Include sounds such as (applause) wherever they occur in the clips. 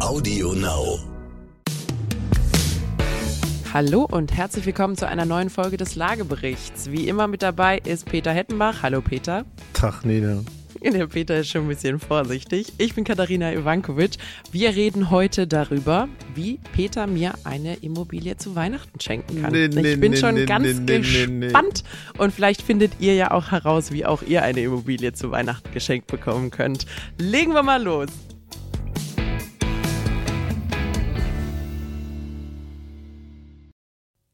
Audio Now. Hallo und herzlich willkommen zu einer neuen Folge des Lageberichts. Wie immer mit dabei ist Peter Hettenbach. Hallo Peter. Tag, Nina. Der Peter ist schon ein bisschen vorsichtig. Ich bin Katharina Ivankovic. Wir reden heute darüber, wie Peter mir eine Immobilie zu Weihnachten schenken kann. Nee, ich nee, bin nee, schon nee, ganz nee, nee, nee, gespannt. Und vielleicht findet ihr ja auch heraus, wie auch ihr eine Immobilie zu Weihnachten geschenkt bekommen könnt. Legen wir mal los.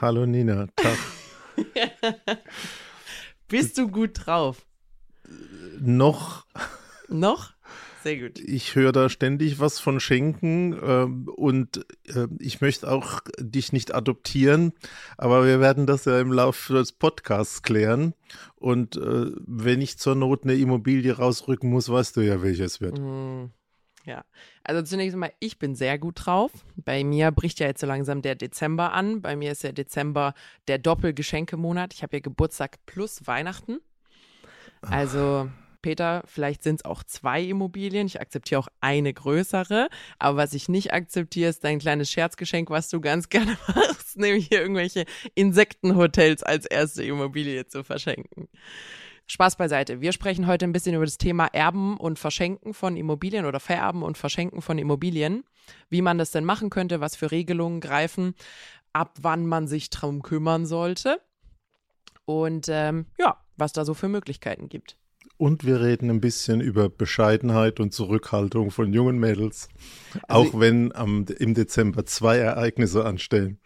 Hallo Nina. Tag. (laughs) Bist du gut drauf? Noch, Noch? Sehr gut. ich höre da ständig was von Schenken ähm, und äh, ich möchte auch dich nicht adoptieren, aber wir werden das ja im Laufe des Podcasts klären. Und äh, wenn ich zur Not eine Immobilie rausrücken muss, weißt du ja, welches wird. Mm, Ja, also zunächst einmal, ich bin sehr gut drauf. Bei mir bricht ja jetzt so langsam der Dezember an. Bei mir ist der Dezember der Doppelgeschenkemonat. Ich habe ja Geburtstag plus Weihnachten. Also, Peter, vielleicht sind es auch zwei Immobilien. Ich akzeptiere auch eine größere. Aber was ich nicht akzeptiere, ist dein kleines Scherzgeschenk, was du ganz (laughs) gerne machst, nämlich hier irgendwelche Insektenhotels als erste Immobilie zu verschenken. Spaß beiseite. Wir sprechen heute ein bisschen über das Thema Erben und Verschenken von Immobilien oder Vererben und Verschenken von Immobilien. Wie man das denn machen könnte, was für Regelungen greifen, ab wann man sich darum kümmern sollte und ähm, ja, was da so für Möglichkeiten gibt. Und wir reden ein bisschen über Bescheidenheit und Zurückhaltung von jungen Mädels, Also auch wenn am, im Dezember zwei Ereignisse anstehen.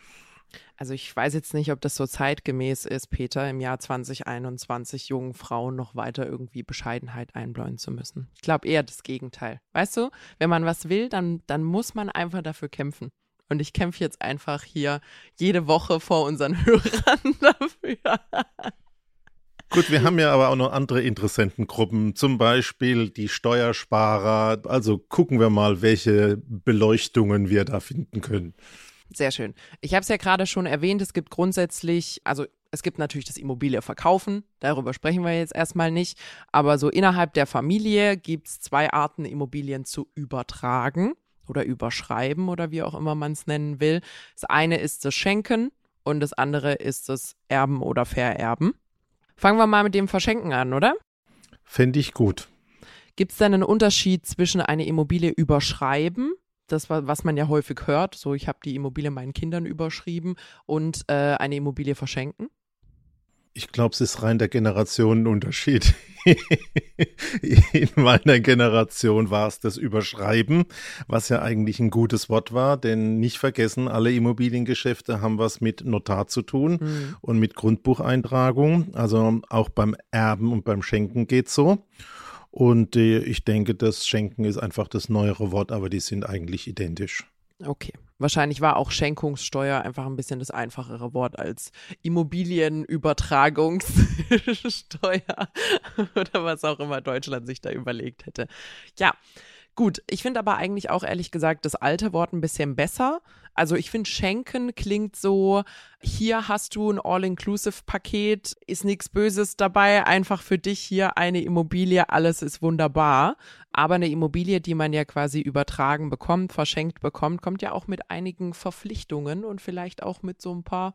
Also ich weiß jetzt nicht, ob das so zeitgemäß ist, Peter, im Jahr 2021 jungen Frauen noch weiter irgendwie Bescheidenheit einbläuen zu müssen. Ich glaube eher das Gegenteil. Weißt du, wenn man was will, dann, dann muss man einfach dafür kämpfen. Und ich kämpfe jetzt einfach hier jede Woche vor unseren (laughs) Hörern dafür. Gut, wir haben ja aber auch noch andere Interessentengruppen, zum Beispiel die Steuersparer. Also gucken wir mal, welche Beleuchtungen wir da finden können. Sehr schön. Ich habe es ja gerade schon erwähnt, es gibt grundsätzlich, also es gibt natürlich das Immobilie verkaufen, darüber sprechen wir jetzt erstmal nicht, aber so innerhalb der Familie gibt es zwei Arten, Immobilien zu übertragen oder überschreiben oder wie auch immer man es nennen will. Das eine ist das Schenken und das andere ist das Erben oder Vererben. Fangen wir mal mit dem Verschenken an, oder? Fände ich gut. Gibt es denn einen Unterschied zwischen eine Immobilie überschreiben, das wa- was man ja häufig hört, so ich habe die Immobilie meinen Kindern überschrieben und äh, eine Immobilie verschenken? Ich glaube, es ist rein der Generationenunterschied. (laughs) In meiner Generation war es das Überschreiben, was ja eigentlich ein gutes Wort war, denn nicht vergessen, alle Immobiliengeschäfte haben was mit Notar zu tun Mhm. und mit Grundbucheintragung. Also auch beim Erben und beim Schenken geht so. Und äh, ich denke, das Schenken ist einfach das neuere Wort, aber die sind eigentlich identisch. Okay. Wahrscheinlich war auch Schenkungssteuer einfach ein bisschen das einfachere Wort als Immobilienübertragungssteuer (laughs) oder was auch immer Deutschland sich da überlegt hätte. Ja, gut. Ich finde aber eigentlich auch ehrlich gesagt das alte Wort ein bisschen besser. Also ich finde, schenken klingt so, hier hast du ein All-Inclusive-Paket, ist nichts Böses dabei, einfach für dich hier eine Immobilie, alles ist wunderbar. Aber eine Immobilie, die man ja quasi übertragen bekommt, verschenkt bekommt, kommt ja auch mit einigen Verpflichtungen und vielleicht auch mit so ein paar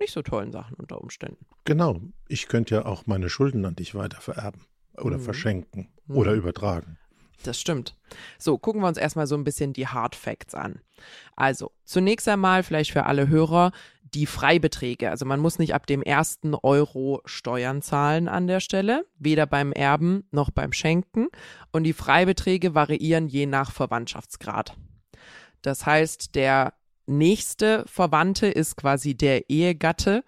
nicht so tollen Sachen unter Umständen. Genau, ich könnte ja auch meine Schulden an dich weiter vererben oder Mhm. verschenken Mhm. oder übertragen. Das stimmt. So, gucken wir uns erstmal so ein bisschen die Hard Facts an. Also, zunächst einmal vielleicht für alle Hörer die Freibeträge. Also man muss nicht ab dem ersten Euro Steuern zahlen an der Stelle, weder beim Erben noch beim Schenken. Und die Freibeträge variieren je nach Verwandtschaftsgrad. Das heißt, der nächste Verwandte ist quasi der Ehegatte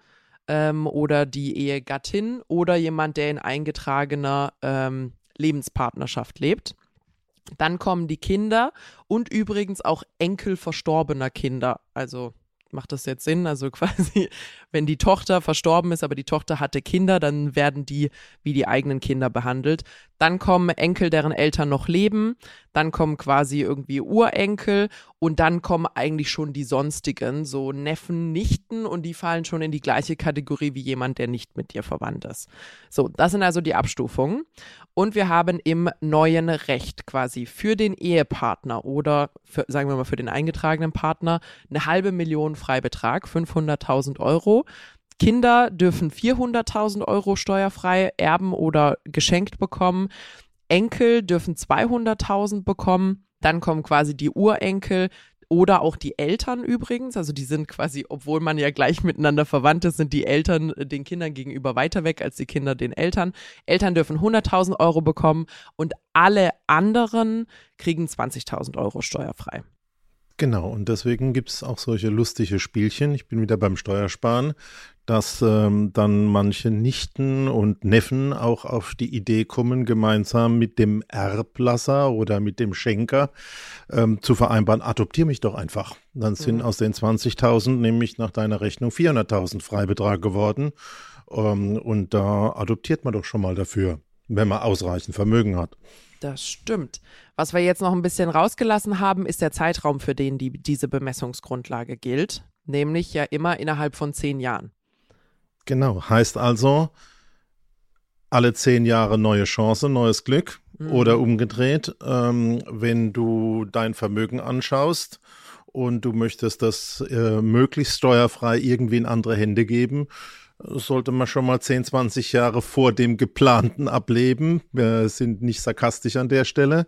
ähm, oder die Ehegattin oder jemand, der in eingetragener ähm, Lebenspartnerschaft lebt. Dann kommen die Kinder und übrigens auch Enkel verstorbener Kinder. Also macht das jetzt Sinn? Also (laughs) quasi, wenn die Tochter verstorben ist, aber die Tochter hatte Kinder, dann werden die wie die eigenen Kinder behandelt. Dann kommen Enkel, deren Eltern noch leben. Dann kommen quasi irgendwie Urenkel und dann kommen eigentlich schon die sonstigen, so Neffen, Nichten und die fallen schon in die gleiche Kategorie wie jemand, der nicht mit dir verwandt ist. So, das sind also die Abstufungen. Und wir haben im neuen Recht quasi für den Ehepartner oder für, sagen wir mal für den eingetragenen Partner eine halbe Million Freibetrag, 500.000 Euro. Kinder dürfen 400.000 Euro steuerfrei erben oder geschenkt bekommen. Enkel dürfen 200.000 bekommen. Dann kommen quasi die Urenkel oder auch die Eltern übrigens. Also die sind quasi, obwohl man ja gleich miteinander verwandt ist, sind die Eltern den Kindern gegenüber weiter weg als die Kinder den Eltern. Eltern dürfen 100.000 Euro bekommen und alle anderen kriegen 20.000 Euro steuerfrei. Genau, und deswegen gibt es auch solche lustige Spielchen. Ich bin wieder beim Steuersparen, dass ähm, dann manche Nichten und Neffen auch auf die Idee kommen, gemeinsam mit dem Erblasser oder mit dem Schenker ähm, zu vereinbaren, adoptier mich doch einfach. Dann sind mhm. aus den 20.000 nämlich nach deiner Rechnung 400.000 Freibetrag geworden. Ähm, und da adoptiert man doch schon mal dafür, wenn man ausreichend Vermögen hat. Das stimmt. Was wir jetzt noch ein bisschen rausgelassen haben, ist der Zeitraum, für den die, diese Bemessungsgrundlage gilt, nämlich ja immer innerhalb von zehn Jahren. Genau, heißt also, alle zehn Jahre neue Chance, neues Glück mhm. oder umgedreht, ähm, wenn du dein Vermögen anschaust und du möchtest das äh, möglichst steuerfrei irgendwie in andere Hände geben, sollte man schon mal 10, 20 Jahre vor dem geplanten ableben. Wir sind nicht sarkastisch an der Stelle.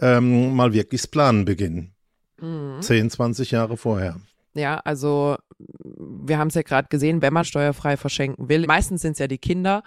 Ähm, mal wirklich das Planen beginnen. Mhm. 10, 20 Jahre vorher. Ja, also wir haben es ja gerade gesehen, wenn man steuerfrei verschenken will, meistens sind es ja die Kinder.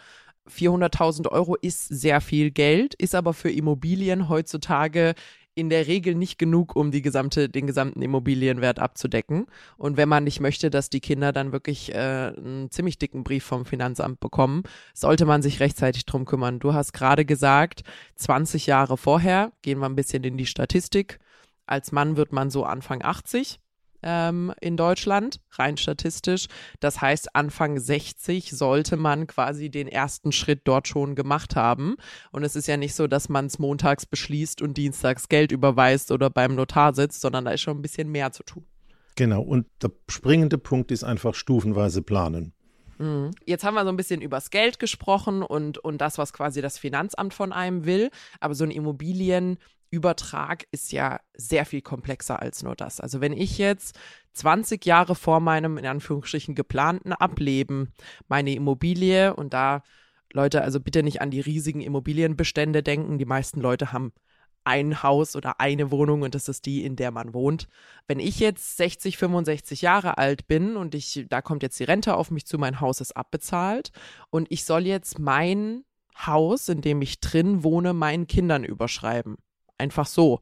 400.000 Euro ist sehr viel Geld, ist aber für Immobilien heutzutage in der Regel nicht genug, um die gesamte, den gesamten Immobilienwert abzudecken. Und wenn man nicht möchte, dass die Kinder dann wirklich äh, einen ziemlich dicken Brief vom Finanzamt bekommen, sollte man sich rechtzeitig drum kümmern. Du hast gerade gesagt, 20 Jahre vorher, gehen wir ein bisschen in die Statistik. Als Mann wird man so Anfang 80 ähm, in Deutschland, rein statistisch. Das heißt, Anfang 60 sollte man quasi den ersten Schritt dort schon gemacht haben. Und es ist ja nicht so, dass man es montags beschließt und dienstags Geld überweist oder beim Notar sitzt, sondern da ist schon ein bisschen mehr zu tun. Genau, und der springende Punkt ist einfach stufenweise planen. Mhm. Jetzt haben wir so ein bisschen übers Geld gesprochen und, und das, was quasi das Finanzamt von einem will. Aber so ein Immobilien Übertrag ist ja sehr viel komplexer als nur das. Also wenn ich jetzt 20 Jahre vor meinem in Anführungsstrichen geplanten Ableben meine Immobilie und da Leute, also bitte nicht an die riesigen Immobilienbestände denken. Die meisten Leute haben ein Haus oder eine Wohnung und das ist die, in der man wohnt. Wenn ich jetzt 60, 65 Jahre alt bin und ich, da kommt jetzt die Rente auf mich zu, mein Haus ist abbezahlt und ich soll jetzt mein Haus, in dem ich drin wohne, meinen Kindern überschreiben einfach so.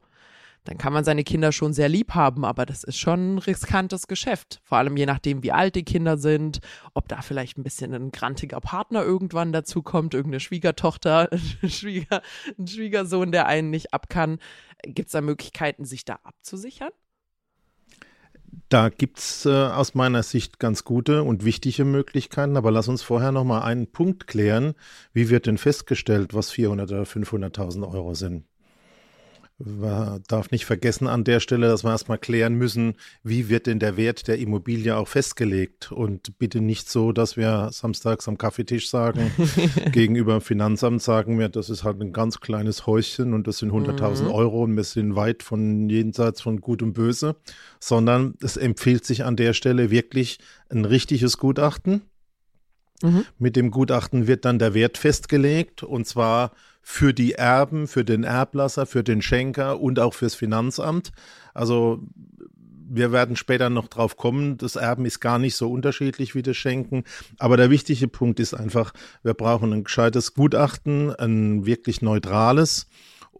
Dann kann man seine Kinder schon sehr lieb haben, aber das ist schon ein riskantes Geschäft. Vor allem je nachdem, wie alt die Kinder sind, ob da vielleicht ein bisschen ein grantiger Partner irgendwann dazu kommt, irgendeine Schwiegertochter, (laughs) ein, Schwieger, ein Schwiegersohn, der einen nicht ab kann. Gibt es da Möglichkeiten, sich da abzusichern? Da gibt es äh, aus meiner Sicht ganz gute und wichtige Möglichkeiten, aber lass uns vorher noch mal einen Punkt klären. Wie wird denn festgestellt, was 400 oder 500.000 Euro sind? Man darf nicht vergessen an der Stelle, dass wir erstmal klären müssen, wie wird denn der Wert der Immobilie auch festgelegt und bitte nicht so, dass wir samstags am Kaffeetisch sagen, (laughs) gegenüber dem Finanzamt sagen wir, das ist halt ein ganz kleines Häuschen und das sind 100.000 mhm. Euro und wir sind weit von jenseits von Gut und Böse, sondern es empfiehlt sich an der Stelle wirklich ein richtiges Gutachten. Mhm. Mit dem Gutachten wird dann der Wert festgelegt und zwar für die Erben, für den Erblasser, für den Schenker und auch fürs Finanzamt. Also wir werden später noch drauf kommen. Das Erben ist gar nicht so unterschiedlich wie das Schenken. Aber der wichtige Punkt ist einfach, wir brauchen ein gescheites Gutachten, ein wirklich neutrales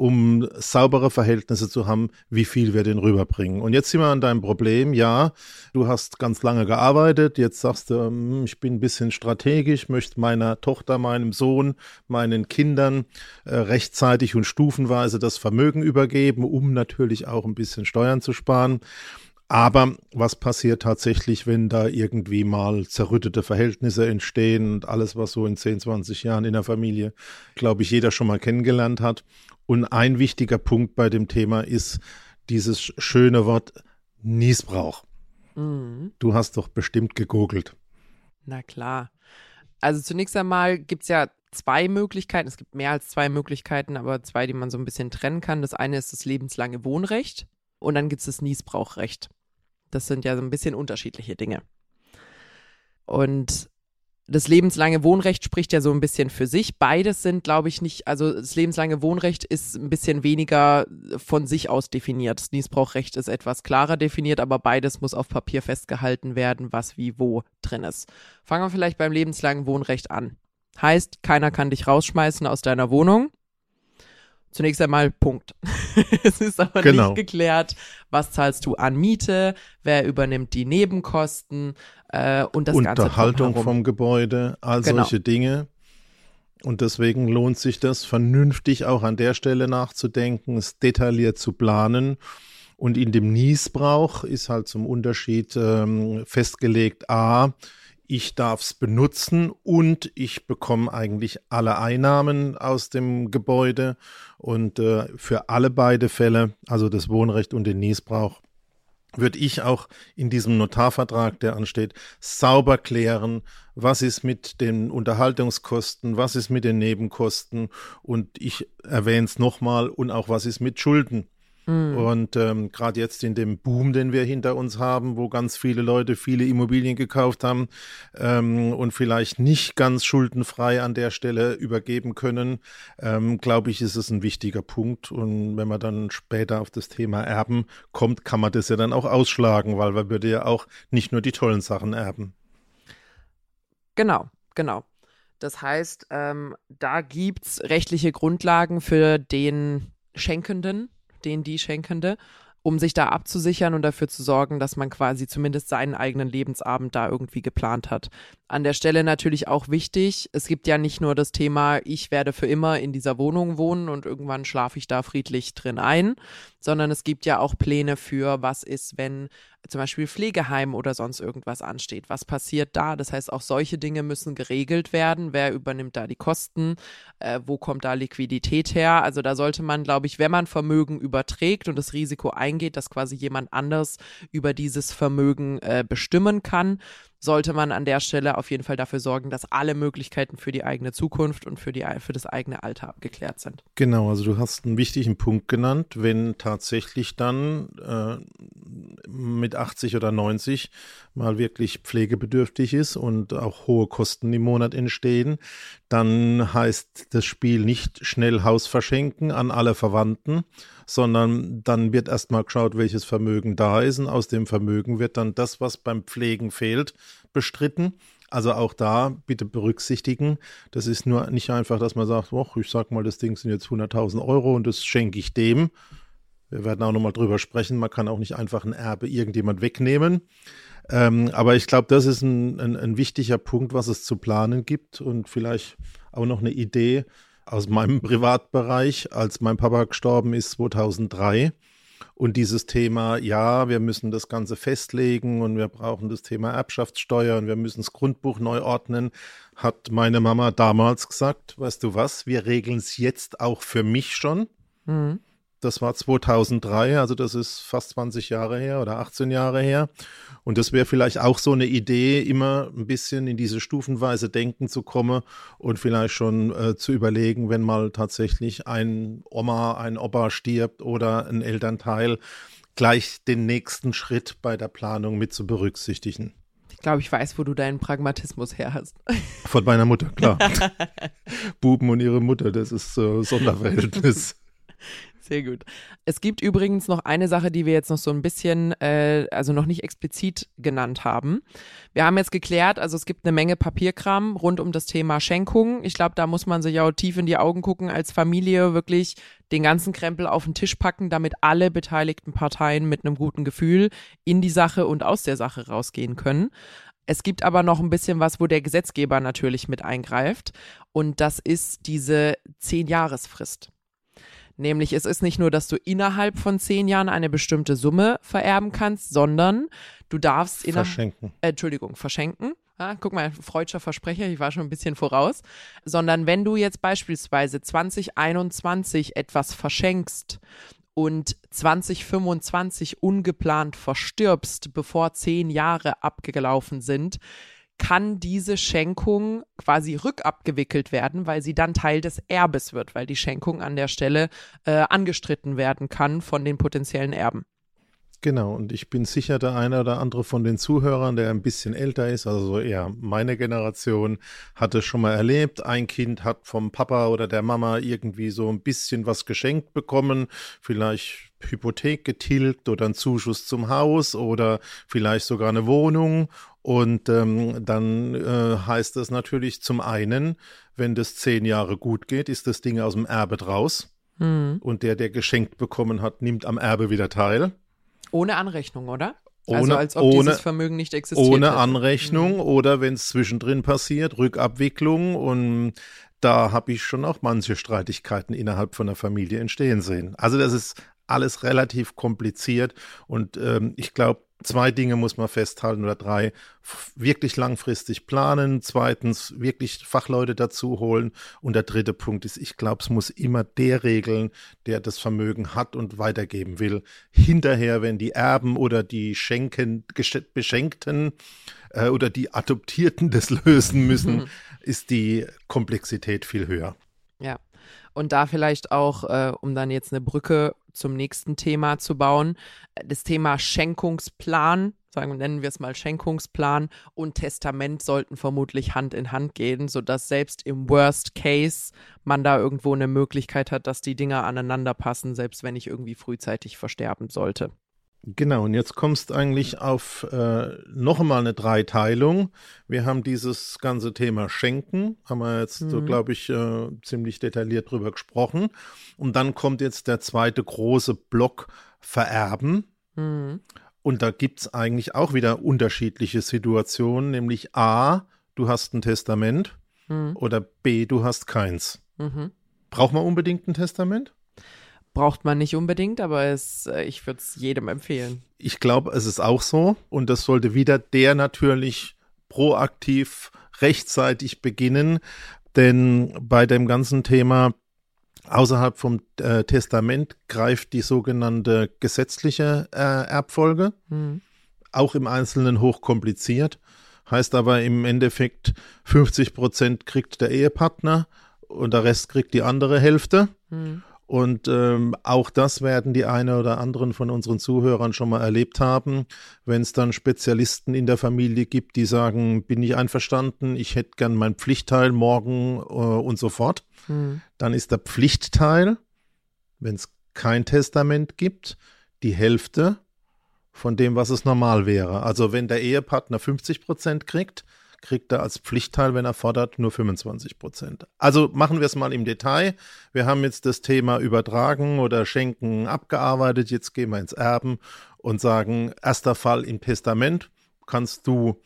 um saubere Verhältnisse zu haben, wie viel wir den rüberbringen. Und jetzt sind wir an deinem Problem. Ja, du hast ganz lange gearbeitet. Jetzt sagst du, hm, ich bin ein bisschen strategisch, möchte meiner Tochter, meinem Sohn, meinen Kindern äh, rechtzeitig und stufenweise das Vermögen übergeben, um natürlich auch ein bisschen Steuern zu sparen. Aber was passiert tatsächlich, wenn da irgendwie mal zerrüttete Verhältnisse entstehen und alles, was so in 10, 20 Jahren in der Familie, glaube ich, jeder schon mal kennengelernt hat. Und ein wichtiger Punkt bei dem Thema ist dieses schöne Wort Niesbrauch. Mhm. Du hast doch bestimmt gegoogelt. Na klar. Also zunächst einmal gibt es ja zwei Möglichkeiten. Es gibt mehr als zwei Möglichkeiten, aber zwei, die man so ein bisschen trennen kann. Das eine ist das lebenslange Wohnrecht und dann gibt es das Niesbrauchrecht. Das sind ja so ein bisschen unterschiedliche Dinge. Und das lebenslange Wohnrecht spricht ja so ein bisschen für sich. Beides sind, glaube ich, nicht, also das lebenslange Wohnrecht ist ein bisschen weniger von sich aus definiert. Das Niesbrauchrecht ist etwas klarer definiert, aber beides muss auf Papier festgehalten werden, was wie wo drin ist. Fangen wir vielleicht beim lebenslangen Wohnrecht an. Heißt, keiner kann dich rausschmeißen aus deiner Wohnung. Zunächst einmal Punkt. (laughs) es ist aber genau. nicht geklärt, was zahlst du an Miete, wer übernimmt die Nebenkosten äh, und das Unterhaltung Ganze Unterhaltung vom Gebäude, all genau. solche Dinge. Und deswegen lohnt sich das, vernünftig auch an der Stelle nachzudenken, es detailliert zu planen. Und in dem Niesbrauch ist halt zum Unterschied ähm, festgelegt, a, ich darf es benutzen und ich bekomme eigentlich alle Einnahmen aus dem Gebäude und äh, für alle beide Fälle, also das Wohnrecht und den Niesbrauch, würde ich auch in diesem Notarvertrag, der ansteht, sauber klären, was ist mit den Unterhaltungskosten, was ist mit den Nebenkosten und ich erwähne es nochmal und auch was ist mit Schulden. Mhm. Und ähm, gerade jetzt in dem Boom, den wir hinter uns haben, wo ganz viele Leute viele Immobilien gekauft haben ähm, und vielleicht nicht ganz schuldenfrei an der Stelle übergeben können, ähm, glaube ich, ist es ein wichtiger Punkt. Und wenn man dann später auf das Thema Erben kommt, kann man das ja dann auch ausschlagen, weil man würde ja auch nicht nur die tollen Sachen erben. Genau, genau. Das heißt, ähm, da gibt es rechtliche Grundlagen für den Schenkenden, den die Schenkende, um sich da abzusichern und dafür zu sorgen, dass man quasi zumindest seinen eigenen Lebensabend da irgendwie geplant hat. An der Stelle natürlich auch wichtig, es gibt ja nicht nur das Thema, ich werde für immer in dieser Wohnung wohnen und irgendwann schlafe ich da friedlich drin ein, sondern es gibt ja auch Pläne für, was ist, wenn zum Beispiel Pflegeheim oder sonst irgendwas ansteht. Was passiert da? Das heißt, auch solche Dinge müssen geregelt werden. Wer übernimmt da die Kosten? Äh, wo kommt da Liquidität her? Also da sollte man, glaube ich, wenn man Vermögen überträgt und das Risiko eingeht, dass quasi jemand anders über dieses Vermögen äh, bestimmen kann, sollte man an der Stelle auf jeden Fall dafür sorgen, dass alle Möglichkeiten für die eigene Zukunft und für, die, für das eigene Alter geklärt sind. Genau, also du hast einen wichtigen Punkt genannt, wenn tatsächlich dann äh, mit 80 oder 90 mal wirklich pflegebedürftig ist und auch hohe Kosten im Monat entstehen, dann heißt das Spiel nicht schnell Haus verschenken an alle Verwandten, sondern dann wird erstmal geschaut, welches Vermögen da ist und aus dem Vermögen wird dann das, was beim Pflegen fehlt, bestritten. Also auch da bitte berücksichtigen. Das ist nur nicht einfach, dass man sagt, ich sag mal, das Ding sind jetzt 100.000 Euro und das schenke ich dem. Wir werden auch nochmal drüber sprechen. Man kann auch nicht einfach ein Erbe irgendjemand wegnehmen. Ähm, aber ich glaube, das ist ein, ein, ein wichtiger Punkt, was es zu planen gibt und vielleicht auch noch eine Idee, aus meinem Privatbereich, als mein Papa gestorben ist 2003. Und dieses Thema, ja, wir müssen das Ganze festlegen und wir brauchen das Thema Erbschaftssteuer und wir müssen das Grundbuch neu ordnen, hat meine Mama damals gesagt, weißt du was, wir regeln es jetzt auch für mich schon. Mhm. Das war 2003, also das ist fast 20 Jahre her oder 18 Jahre her. Und das wäre vielleicht auch so eine Idee, immer ein bisschen in diese stufenweise Denken zu kommen und vielleicht schon äh, zu überlegen, wenn mal tatsächlich ein Oma, ein Opa stirbt oder ein Elternteil, gleich den nächsten Schritt bei der Planung mit zu berücksichtigen. Ich glaube, ich weiß, wo du deinen Pragmatismus her hast. Von meiner Mutter, klar. (laughs) Buben und ihre Mutter, das ist äh, Sonderverhältnis. (laughs) Sehr gut. Es gibt übrigens noch eine Sache, die wir jetzt noch so ein bisschen, äh, also noch nicht explizit genannt haben. Wir haben jetzt geklärt, also es gibt eine Menge Papierkram rund um das Thema Schenkung. Ich glaube, da muss man sich auch tief in die Augen gucken, als Familie wirklich den ganzen Krempel auf den Tisch packen, damit alle beteiligten Parteien mit einem guten Gefühl in die Sache und aus der Sache rausgehen können. Es gibt aber noch ein bisschen was, wo der Gesetzgeber natürlich mit eingreift. Und das ist diese Zehn-Jahresfrist. Nämlich es ist nicht nur, dass du innerhalb von zehn Jahren eine bestimmte Summe vererben kannst, sondern du darfst innerhalb. Verschenken. Äh, Entschuldigung, verschenken. Ja, guck mal, freudscher Versprecher, ich war schon ein bisschen voraus. Sondern wenn du jetzt beispielsweise 2021 etwas verschenkst und 2025 ungeplant verstirbst, bevor zehn Jahre abgelaufen sind, kann diese Schenkung quasi rückabgewickelt werden, weil sie dann Teil des Erbes wird, weil die Schenkung an der Stelle äh, angestritten werden kann von den potenziellen Erben. Genau, und ich bin sicher, der eine oder andere von den Zuhörern, der ein bisschen älter ist, also eher meine Generation, hat es schon mal erlebt. Ein Kind hat vom Papa oder der Mama irgendwie so ein bisschen was geschenkt bekommen, vielleicht Hypothek getilgt oder einen Zuschuss zum Haus oder vielleicht sogar eine Wohnung. Und ähm, dann äh, heißt es natürlich zum einen, wenn das zehn Jahre gut geht, ist das Ding aus dem Erbe draus. Mhm. Und der, der geschenkt bekommen hat, nimmt am Erbe wieder teil. Ohne Anrechnung, oder? Ohne, also als ob ohne, dieses Vermögen nicht existiert. Ohne hätte. Anrechnung mhm. oder wenn es zwischendrin passiert, Rückabwicklung und da habe ich schon auch manche Streitigkeiten innerhalb von der Familie entstehen sehen. Also das ist alles relativ kompliziert und ähm, ich glaube, zwei Dinge muss man festhalten oder drei. Wirklich langfristig planen. Zweitens, wirklich Fachleute dazu holen. Und der dritte Punkt ist, ich glaube, es muss immer der regeln, der das Vermögen hat und weitergeben will. Hinterher, wenn die Erben oder die Schenken, Beschenkten äh, oder die Adoptierten das lösen müssen, mhm. (laughs) ist die Komplexität viel höher. Ja. Und da vielleicht auch, äh, um dann jetzt eine Brücke zum nächsten Thema zu bauen, das Thema Schenkungsplan, sagen nennen wir es mal Schenkungsplan und Testament sollten vermutlich Hand in Hand gehen, sodass selbst im Worst Case man da irgendwo eine Möglichkeit hat, dass die Dinger aneinander passen, selbst wenn ich irgendwie frühzeitig versterben sollte. Genau, und jetzt kommst eigentlich auf äh, noch einmal eine Dreiteilung. Wir haben dieses ganze Thema Schenken, haben wir jetzt, mhm. so glaube ich, äh, ziemlich detailliert drüber gesprochen. Und dann kommt jetzt der zweite große Block Vererben. Mhm. Und da gibt es eigentlich auch wieder unterschiedliche Situationen, nämlich A, du hast ein Testament mhm. oder B, du hast keins. Mhm. Braucht man unbedingt ein Testament? Braucht man nicht unbedingt, aber es, äh, ich würde es jedem empfehlen. Ich glaube, es ist auch so. Und das sollte wieder der natürlich proaktiv rechtzeitig beginnen. Denn bei dem ganzen Thema außerhalb vom äh, Testament greift die sogenannte gesetzliche äh, Erbfolge. Mhm. Auch im Einzelnen hochkompliziert. Heißt aber im Endeffekt 50 Prozent kriegt der Ehepartner und der Rest kriegt die andere Hälfte. Mhm. Und ähm, auch das werden die eine oder anderen von unseren Zuhörern schon mal erlebt haben, wenn es dann Spezialisten in der Familie gibt, die sagen, bin ich einverstanden, ich hätte gern mein Pflichtteil morgen äh, und so fort. Mhm. Dann ist der Pflichtteil, wenn es kein Testament gibt, die Hälfte von dem, was es normal wäre. Also wenn der Ehepartner 50 Prozent kriegt, kriegt er als Pflichtteil, wenn er fordert, nur 25 Prozent. Also machen wir es mal im Detail. Wir haben jetzt das Thema Übertragen oder Schenken abgearbeitet. Jetzt gehen wir ins Erben und sagen, erster Fall im Testament kannst du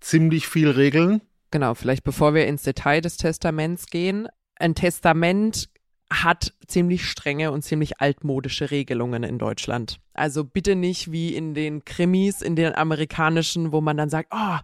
ziemlich viel regeln. Genau, vielleicht bevor wir ins Detail des Testaments gehen. Ein Testament hat ziemlich strenge und ziemlich altmodische Regelungen in Deutschland. Also bitte nicht wie in den Krimis, in den amerikanischen, wo man dann sagt, oh,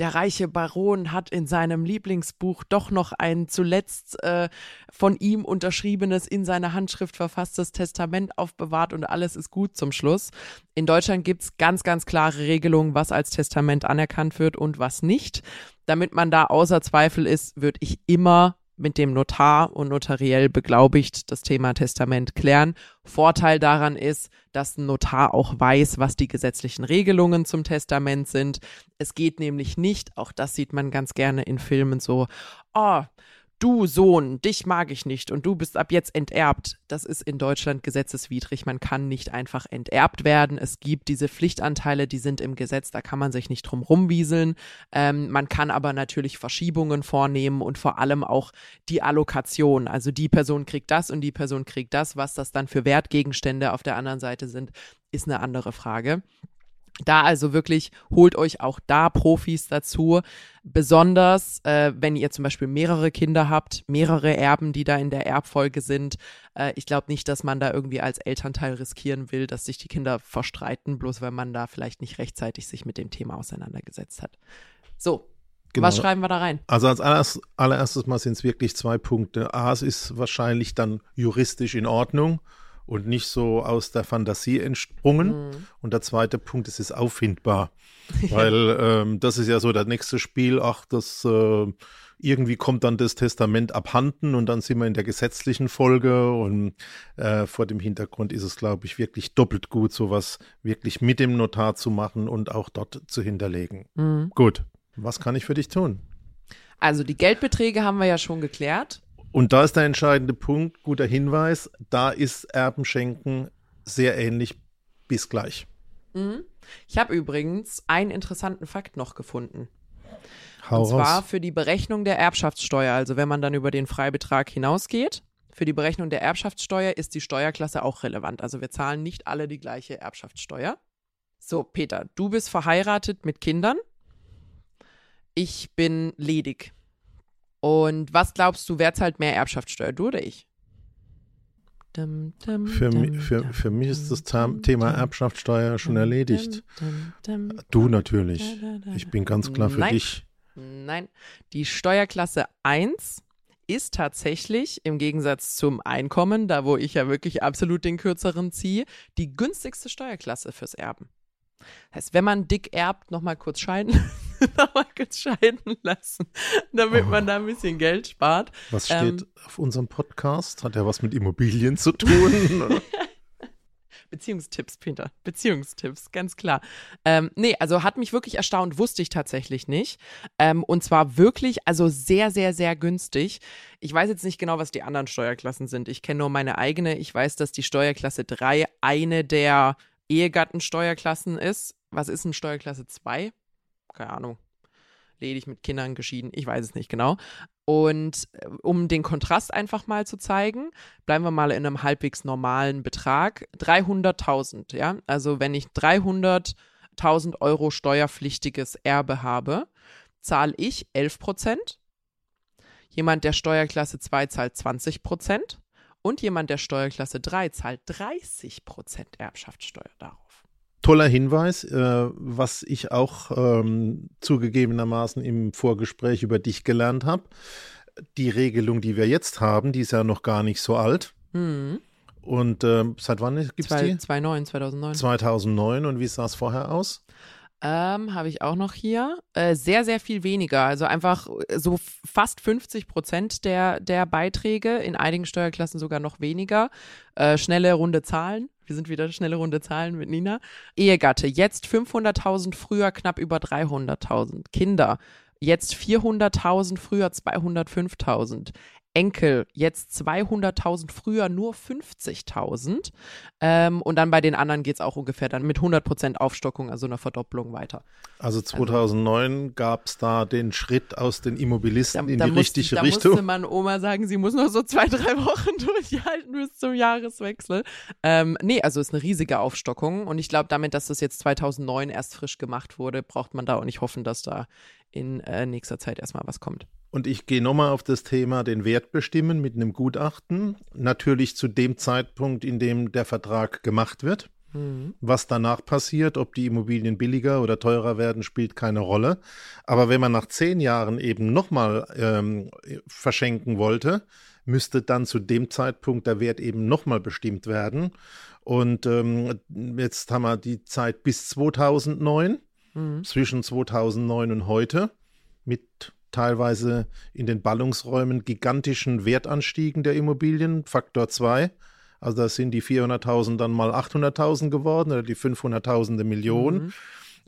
der reiche Baron hat in seinem Lieblingsbuch doch noch ein zuletzt äh, von ihm unterschriebenes, in seiner Handschrift verfasstes Testament aufbewahrt und alles ist gut zum Schluss. In Deutschland gibt es ganz, ganz klare Regelungen, was als Testament anerkannt wird und was nicht. Damit man da außer Zweifel ist, würde ich immer mit dem Notar und notariell beglaubigt das Thema Testament klären. Vorteil daran ist, dass ein Notar auch weiß, was die gesetzlichen Regelungen zum Testament sind. Es geht nämlich nicht, auch das sieht man ganz gerne in Filmen so, oh, du Sohn, dich mag ich nicht und du bist ab jetzt enterbt, das ist in Deutschland gesetzeswidrig. Man kann nicht einfach enterbt werden. Es gibt diese Pflichtanteile, die sind im Gesetz, da kann man sich nicht drum rumwieseln. Ähm, man kann aber natürlich Verschiebungen vornehmen und vor allem auch die Allokation. Also die Person kriegt das und die Person kriegt das. Was das dann für Wertgegenstände auf der anderen Seite sind, ist eine andere Frage. Da also wirklich holt euch auch da Profis dazu. Besonders, äh, wenn ihr zum Beispiel mehrere Kinder habt, mehrere Erben, die da in der Erbfolge sind. Äh, ich glaube nicht, dass man da irgendwie als Elternteil riskieren will, dass sich die Kinder verstreiten, bloß weil man da vielleicht nicht rechtzeitig sich mit dem Thema auseinandergesetzt hat. So. Genau. Was schreiben wir da rein? Also als allererst, allererstes Mal sind es wirklich zwei Punkte. A, es ist wahrscheinlich dann juristisch in Ordnung und nicht so aus der Fantasie entsprungen. Mhm. Und der zweite Punkt, es ist auffindbar. (laughs) Weil ähm, das ist ja so der nächste Spiel, ach, das äh, irgendwie kommt dann das Testament abhanden und dann sind wir in der gesetzlichen Folge und äh, vor dem Hintergrund ist es, glaube ich, wirklich doppelt gut, sowas wirklich mit dem Notar zu machen und auch dort zu hinterlegen. Mhm. Gut, was kann ich für dich tun? Also die Geldbeträge haben wir ja schon geklärt. Und da ist der entscheidende Punkt, guter Hinweis, da ist Erbenschenken sehr ähnlich bis gleich. Mhm. Ich habe übrigens einen interessanten Fakt noch gefunden. Hau Und zwar raus. für die Berechnung der Erbschaftssteuer, also wenn man dann über den Freibetrag hinausgeht. Für die Berechnung der Erbschaftssteuer ist die Steuerklasse auch relevant. Also wir zahlen nicht alle die gleiche Erbschaftssteuer. So, Peter, du bist verheiratet mit Kindern. Ich bin ledig. Und was glaubst du, wer zahlt mehr Erbschaftssteuer, du oder ich? Dum, dum, für, dum, für, für mich ist das Thema Erbschaftssteuer schon erledigt. Du natürlich. Ich bin ganz klar für Nein. dich. Nein, die Steuerklasse 1 ist tatsächlich im Gegensatz zum Einkommen, da wo ich ja wirklich absolut den kürzeren ziehe, die günstigste Steuerklasse fürs Erben. Heißt, wenn man dick erbt, nochmal kurz scheiden, (laughs) (laughs) nochmal kurz scheiden lassen, damit oh. man da ein bisschen Geld spart. Was steht ähm, auf unserem Podcast? Hat ja was mit Immobilien zu tun? (laughs) Beziehungstipps, Peter. Beziehungstipps, ganz klar. Ähm, nee, also hat mich wirklich erstaunt, wusste ich tatsächlich nicht. Ähm, und zwar wirklich, also sehr, sehr, sehr günstig. Ich weiß jetzt nicht genau, was die anderen Steuerklassen sind. Ich kenne nur meine eigene. Ich weiß, dass die Steuerklasse 3 eine der Ehegattensteuerklassen ist. Was ist ein Steuerklasse 2? Keine Ahnung. Ledig mit Kindern geschieden, ich weiß es nicht genau. Und äh, um den Kontrast einfach mal zu zeigen, bleiben wir mal in einem halbwegs normalen Betrag. 300.000, ja. Also wenn ich 300.000 Euro steuerpflichtiges Erbe habe, zahle ich 11 Prozent. Jemand der Steuerklasse 2 zahlt 20 Prozent. Und jemand der Steuerklasse 3 zahlt 30% Erbschaftssteuer darauf. Toller Hinweis, äh, was ich auch ähm, zugegebenermaßen im Vorgespräch über dich gelernt habe. Die Regelung, die wir jetzt haben, die ist ja noch gar nicht so alt. Mhm. Und äh, seit wann gibt es die? 2009, 2009. 2009. Und wie sah es vorher aus? Ähm, habe ich auch noch hier. Äh, sehr, sehr viel weniger. Also einfach äh, so fast 50 Prozent der, der Beiträge, in einigen Steuerklassen sogar noch weniger. Äh, schnelle runde Zahlen. Wir sind wieder schnelle runde Zahlen mit Nina. Ehegatte, jetzt 500.000, früher knapp über 300.000. Kinder, jetzt 400.000, früher 205.000. Enkel jetzt 200.000, früher nur 50.000. Ähm, und dann bei den anderen geht es auch ungefähr dann mit 100% Aufstockung, also einer Verdopplung weiter. Also 2009 also, gab es da den Schritt aus den Immobilisten da, in da die muss, richtige da Richtung. Da musste man Oma sagen, sie muss noch so zwei, drei Wochen (laughs) durchhalten bis zum Jahreswechsel. Ähm, nee, also ist eine riesige Aufstockung. Und ich glaube, damit, dass das jetzt 2009 erst frisch gemacht wurde, braucht man da auch nicht hoffen, dass da in äh, nächster Zeit erstmal was kommt. Und ich gehe nochmal auf das Thema den Wert bestimmen mit einem Gutachten. Natürlich zu dem Zeitpunkt, in dem der Vertrag gemacht wird. Mhm. Was danach passiert, ob die Immobilien billiger oder teurer werden, spielt keine Rolle. Aber wenn man nach zehn Jahren eben nochmal ähm, verschenken wollte, müsste dann zu dem Zeitpunkt der Wert eben nochmal bestimmt werden. Und ähm, jetzt haben wir die Zeit bis 2009, mhm. zwischen 2009 und heute, mit teilweise in den Ballungsräumen gigantischen Wertanstiegen der Immobilien, Faktor 2. Also da sind die 400.000 dann mal 800.000 geworden oder die 500.000 Millionen. Mhm.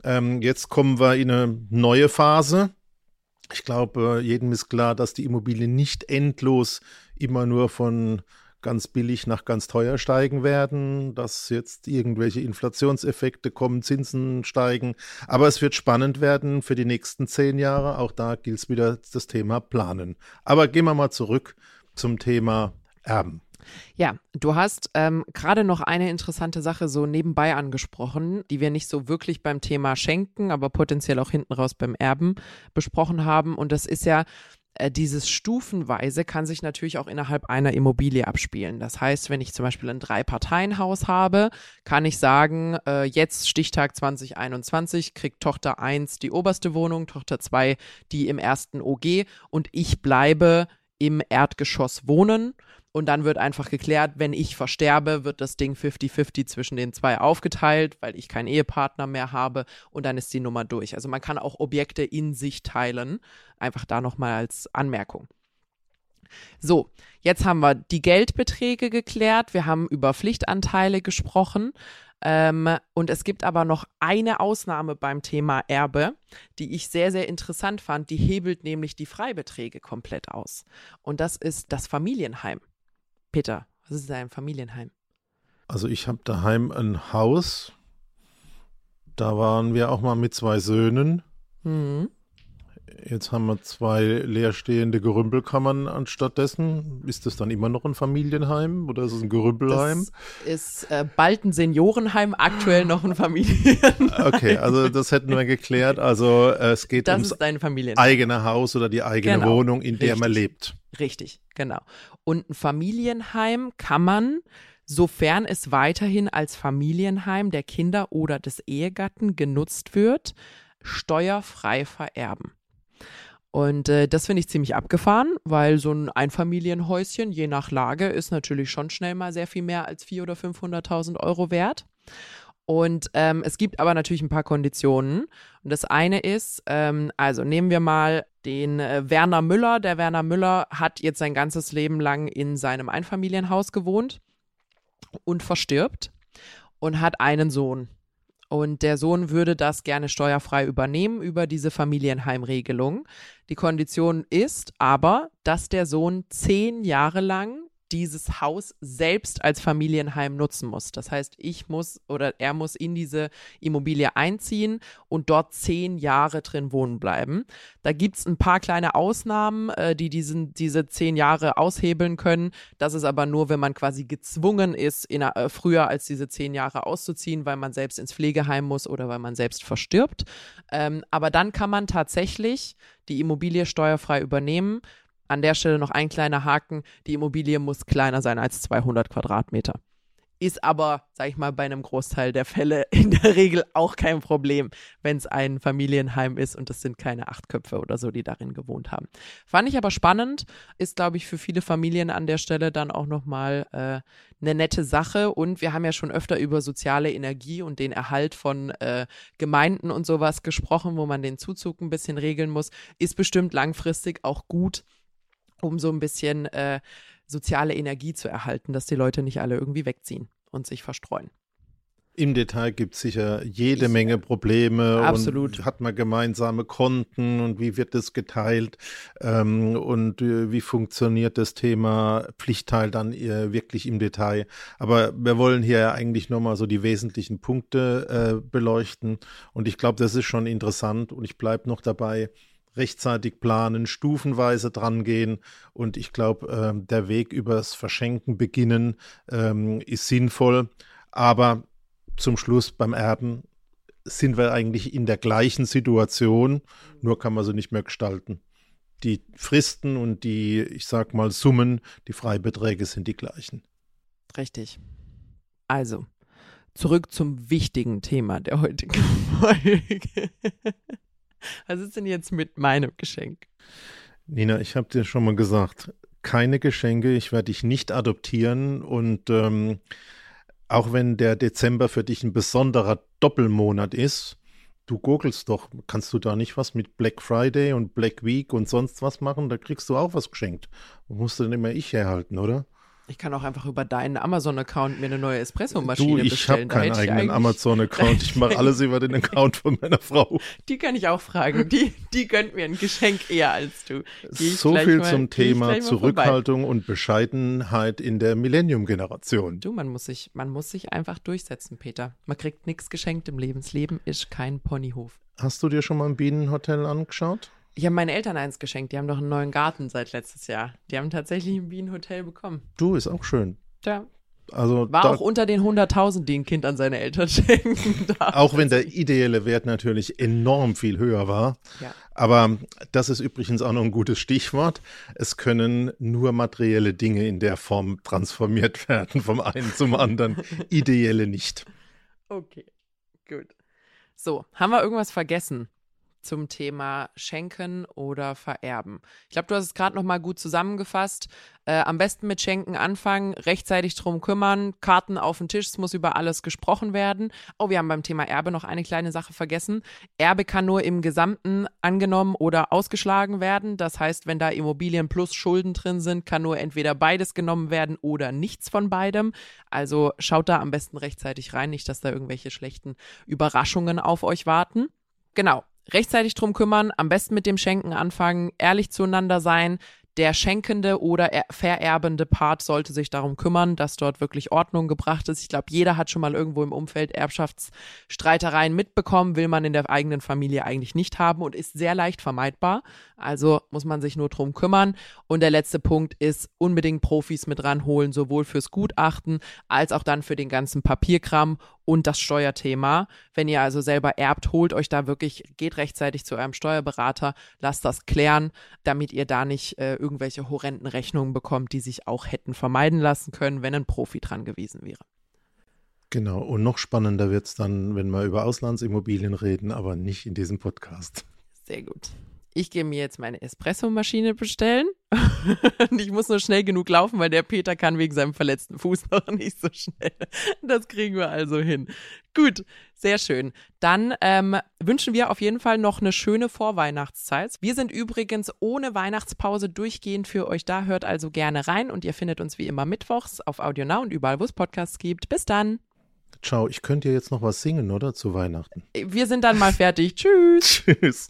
Ähm, jetzt kommen wir in eine neue Phase. Ich glaube, jedem ist klar, dass die Immobilien nicht endlos immer nur von ganz billig nach ganz teuer steigen werden, dass jetzt irgendwelche Inflationseffekte kommen, Zinsen steigen. Aber es wird spannend werden für die nächsten zehn Jahre. Auch da gilt es wieder das Thema Planen. Aber gehen wir mal zurück zum Thema Erben. Ja, du hast ähm, gerade noch eine interessante Sache so nebenbei angesprochen, die wir nicht so wirklich beim Thema Schenken, aber potenziell auch hinten raus beim Erben besprochen haben. Und das ist ja, dieses Stufenweise kann sich natürlich auch innerhalb einer Immobilie abspielen. Das heißt, wenn ich zum Beispiel ein Drei-Parteien-Haus habe, kann ich sagen, äh, jetzt Stichtag 2021 kriegt Tochter 1 die oberste Wohnung, Tochter 2 die im ersten OG und ich bleibe im Erdgeschoss wohnen und dann wird einfach geklärt, wenn ich versterbe, wird das Ding 50-50 zwischen den zwei aufgeteilt, weil ich keinen Ehepartner mehr habe und dann ist die Nummer durch. Also man kann auch Objekte in sich teilen. Einfach da nochmal als Anmerkung. So, jetzt haben wir die Geldbeträge geklärt. Wir haben über Pflichtanteile gesprochen. Ähm, und es gibt aber noch eine Ausnahme beim Thema Erbe, die ich sehr, sehr interessant fand. Die hebelt nämlich die Freibeträge komplett aus. Und das ist das Familienheim. Peter, was ist dein Familienheim? Also ich habe daheim ein Haus. Da waren wir auch mal mit zwei Söhnen. Mhm. Jetzt haben wir zwei leerstehende Gerümpelkammern anstattdessen. Ist das dann immer noch ein Familienheim oder ist es ein Gerümpelheim? Das ist äh, bald ein Seniorenheim, aktuell noch ein Familienheim. (laughs) Okay, also das hätten wir geklärt. Also äh, es geht das ums eigene Haus oder die eigene genau. Wohnung, in der Richtig. man lebt. Richtig, genau. Und ein Familienheim kann man, sofern es weiterhin als Familienheim der Kinder oder des Ehegatten genutzt wird, steuerfrei vererben. Und äh, das finde ich ziemlich abgefahren, weil so ein Einfamilienhäuschen, je nach Lage, ist natürlich schon schnell mal sehr viel mehr als 400.000 oder 500.000 Euro wert. Und ähm, es gibt aber natürlich ein paar Konditionen. Und das eine ist, ähm, also nehmen wir mal den äh, Werner Müller. Der Werner Müller hat jetzt sein ganzes Leben lang in seinem Einfamilienhaus gewohnt und verstirbt und hat einen Sohn. Und der Sohn würde das gerne steuerfrei übernehmen über diese Familienheimregelung. Die Kondition ist aber, dass der Sohn zehn Jahre lang dieses Haus selbst als Familienheim nutzen muss. Das heißt, ich muss oder er muss in diese Immobilie einziehen und dort zehn Jahre drin wohnen bleiben. Da gibt es ein paar kleine Ausnahmen, äh, die diesen, diese zehn Jahre aushebeln können. Das ist aber nur, wenn man quasi gezwungen ist, in, äh, früher als diese zehn Jahre auszuziehen, weil man selbst ins Pflegeheim muss oder weil man selbst verstirbt. Ähm, aber dann kann man tatsächlich die Immobilie steuerfrei übernehmen an der Stelle noch ein kleiner Haken. Die Immobilie muss kleiner sein als 200 Quadratmeter. Ist aber, sag ich mal, bei einem Großteil der Fälle (laughs) in der Regel auch kein Problem, wenn es ein Familienheim ist und es sind keine acht Köpfe oder so, die darin gewohnt haben. Fand ich aber spannend, ist, glaube ich, für viele Familien an der Stelle dann auch nochmal äh, eine nette Sache. Und wir haben ja schon öfter über soziale Energie und den Erhalt von äh, Gemeinden und sowas gesprochen, wo man den Zuzug ein bisschen regeln muss. Ist bestimmt langfristig auch gut um so ein bisschen äh, soziale Energie zu erhalten, dass die Leute nicht alle irgendwie wegziehen und sich verstreuen. Im Detail gibt es sicher jede Menge Probleme. Absolut. Und hat man gemeinsame Konten und wie wird das geteilt ähm, und äh, wie funktioniert das Thema Pflichtteil dann äh, wirklich im Detail. Aber wir wollen hier eigentlich nochmal so die wesentlichen Punkte äh, beleuchten und ich glaube, das ist schon interessant und ich bleibe noch dabei rechtzeitig planen, stufenweise drangehen. Und ich glaube, äh, der Weg übers Verschenken beginnen ähm, ist sinnvoll. Aber zum Schluss beim Erben sind wir eigentlich in der gleichen Situation, nur kann man sie nicht mehr gestalten. Die Fristen und die, ich sag mal, Summen, die Freibeträge sind die gleichen. Richtig. Also, zurück zum wichtigen Thema der heutigen (laughs) Folge. (laughs) Was ist denn jetzt mit meinem Geschenk? Nina, ich habe dir schon mal gesagt, keine Geschenke, ich werde dich nicht adoptieren und ähm, auch wenn der Dezember für dich ein besonderer Doppelmonat ist, du gurgelst doch, kannst du da nicht was mit Black Friday und Black Week und sonst was machen? Da kriegst du auch was geschenkt. Musst du denn immer ich herhalten, oder? Ich kann auch einfach über deinen Amazon-Account mir eine neue Espresso-Maschine Du, ich bestellen. habe keinen eigenen Amazon-Account. Ich mache alles über den Account von meiner (laughs) Frau. Die kann ich auch fragen. Die, die gönnt mir ein Geschenk eher als du. So viel mal- zum Thema mal vorbei. Zurückhaltung und Bescheidenheit in der Millennium-Generation. Du, man muss sich, man muss sich einfach durchsetzen, Peter. Man kriegt nichts geschenkt im Leben. Das Leben ist kein Ponyhof. Hast du dir schon mal ein Bienenhotel angeschaut? Ich habe meinen Eltern eins geschenkt. Die haben doch einen neuen Garten seit letztes Jahr. Die haben tatsächlich ein Bienenhotel bekommen. Du, ist auch schön. Ja, Also war auch unter den 100.000, die ein Kind an seine Eltern (laughs) schenken darf. auch wenn der ideelle Wert natürlich enorm viel höher war. Ja. Aber das ist übrigens auch noch ein gutes Stichwort. Es können nur materielle Dinge in der Form transformiert (laughs) werden, vom einen zum anderen. Ideelle nicht. Okay, gut. So, haben wir irgendwas vergessen zum Thema Schenken oder Vererben? Ich glaube, du hast es gerade noch mal gut zusammengefasst. Äh, am besten mit Schenken anfangen, rechtzeitig drum kümmern, Karten auf den Tisch, es muss über alles gesprochen werden. Oh, wir haben beim Thema Erbe noch eine kleine Sache vergessen. Erbe kann nur im Gesamten angenommen oder ausgeschlagen werden. Das heißt, wenn da Immobilien plus Schulden drin sind, kann nur entweder beides genommen werden oder nichts von beidem. Also schaut da am besten rechtzeitig rein, nicht, dass da irgendwelche schlechten Überraschungen auf euch warten. Genau. Rechtzeitig drum kümmern, am besten mit dem Schenken anfangen, ehrlich zueinander sein. Der schenkende oder er- vererbende Part sollte sich darum kümmern, dass dort wirklich Ordnung gebracht ist. Ich glaube, jeder hat schon mal irgendwo im Umfeld Erbschaftsstreitereien mitbekommen, will man in der eigenen Familie eigentlich nicht haben und ist sehr leicht vermeidbar. Also muss man sich nur drum kümmern. Und der letzte Punkt ist unbedingt Profis mit ranholen, sowohl fürs Gutachten als auch dann für den ganzen Papierkram und das Steuerthema. Wenn ihr also selber erbt, holt euch da wirklich, geht rechtzeitig zu eurem Steuerberater, lasst das klären, damit ihr da nicht äh, irgendwelche horrenden Rechnungen bekommt, die sich auch hätten vermeiden lassen können, wenn ein Profi dran gewesen wäre. Genau. Und noch spannender wird es dann, wenn wir über Auslandsimmobilien reden, aber nicht in diesem Podcast. Sehr gut. Ich gehe mir jetzt meine Espresso-Maschine bestellen. Und (laughs) ich muss nur schnell genug laufen, weil der Peter kann wegen seinem verletzten Fuß (laughs) noch nicht so schnell. Das kriegen wir also hin. Gut, sehr schön. Dann ähm, wünschen wir auf jeden Fall noch eine schöne Vorweihnachtszeit. Wir sind übrigens ohne Weihnachtspause durchgehend für euch da. Hört also gerne rein und ihr findet uns wie immer mittwochs auf Audio Now und überall, wo es Podcasts gibt. Bis dann. Ciao, ich könnte ja jetzt noch was singen, oder? Zu Weihnachten. Wir sind dann mal fertig. Tschüss. (laughs) Tschüss.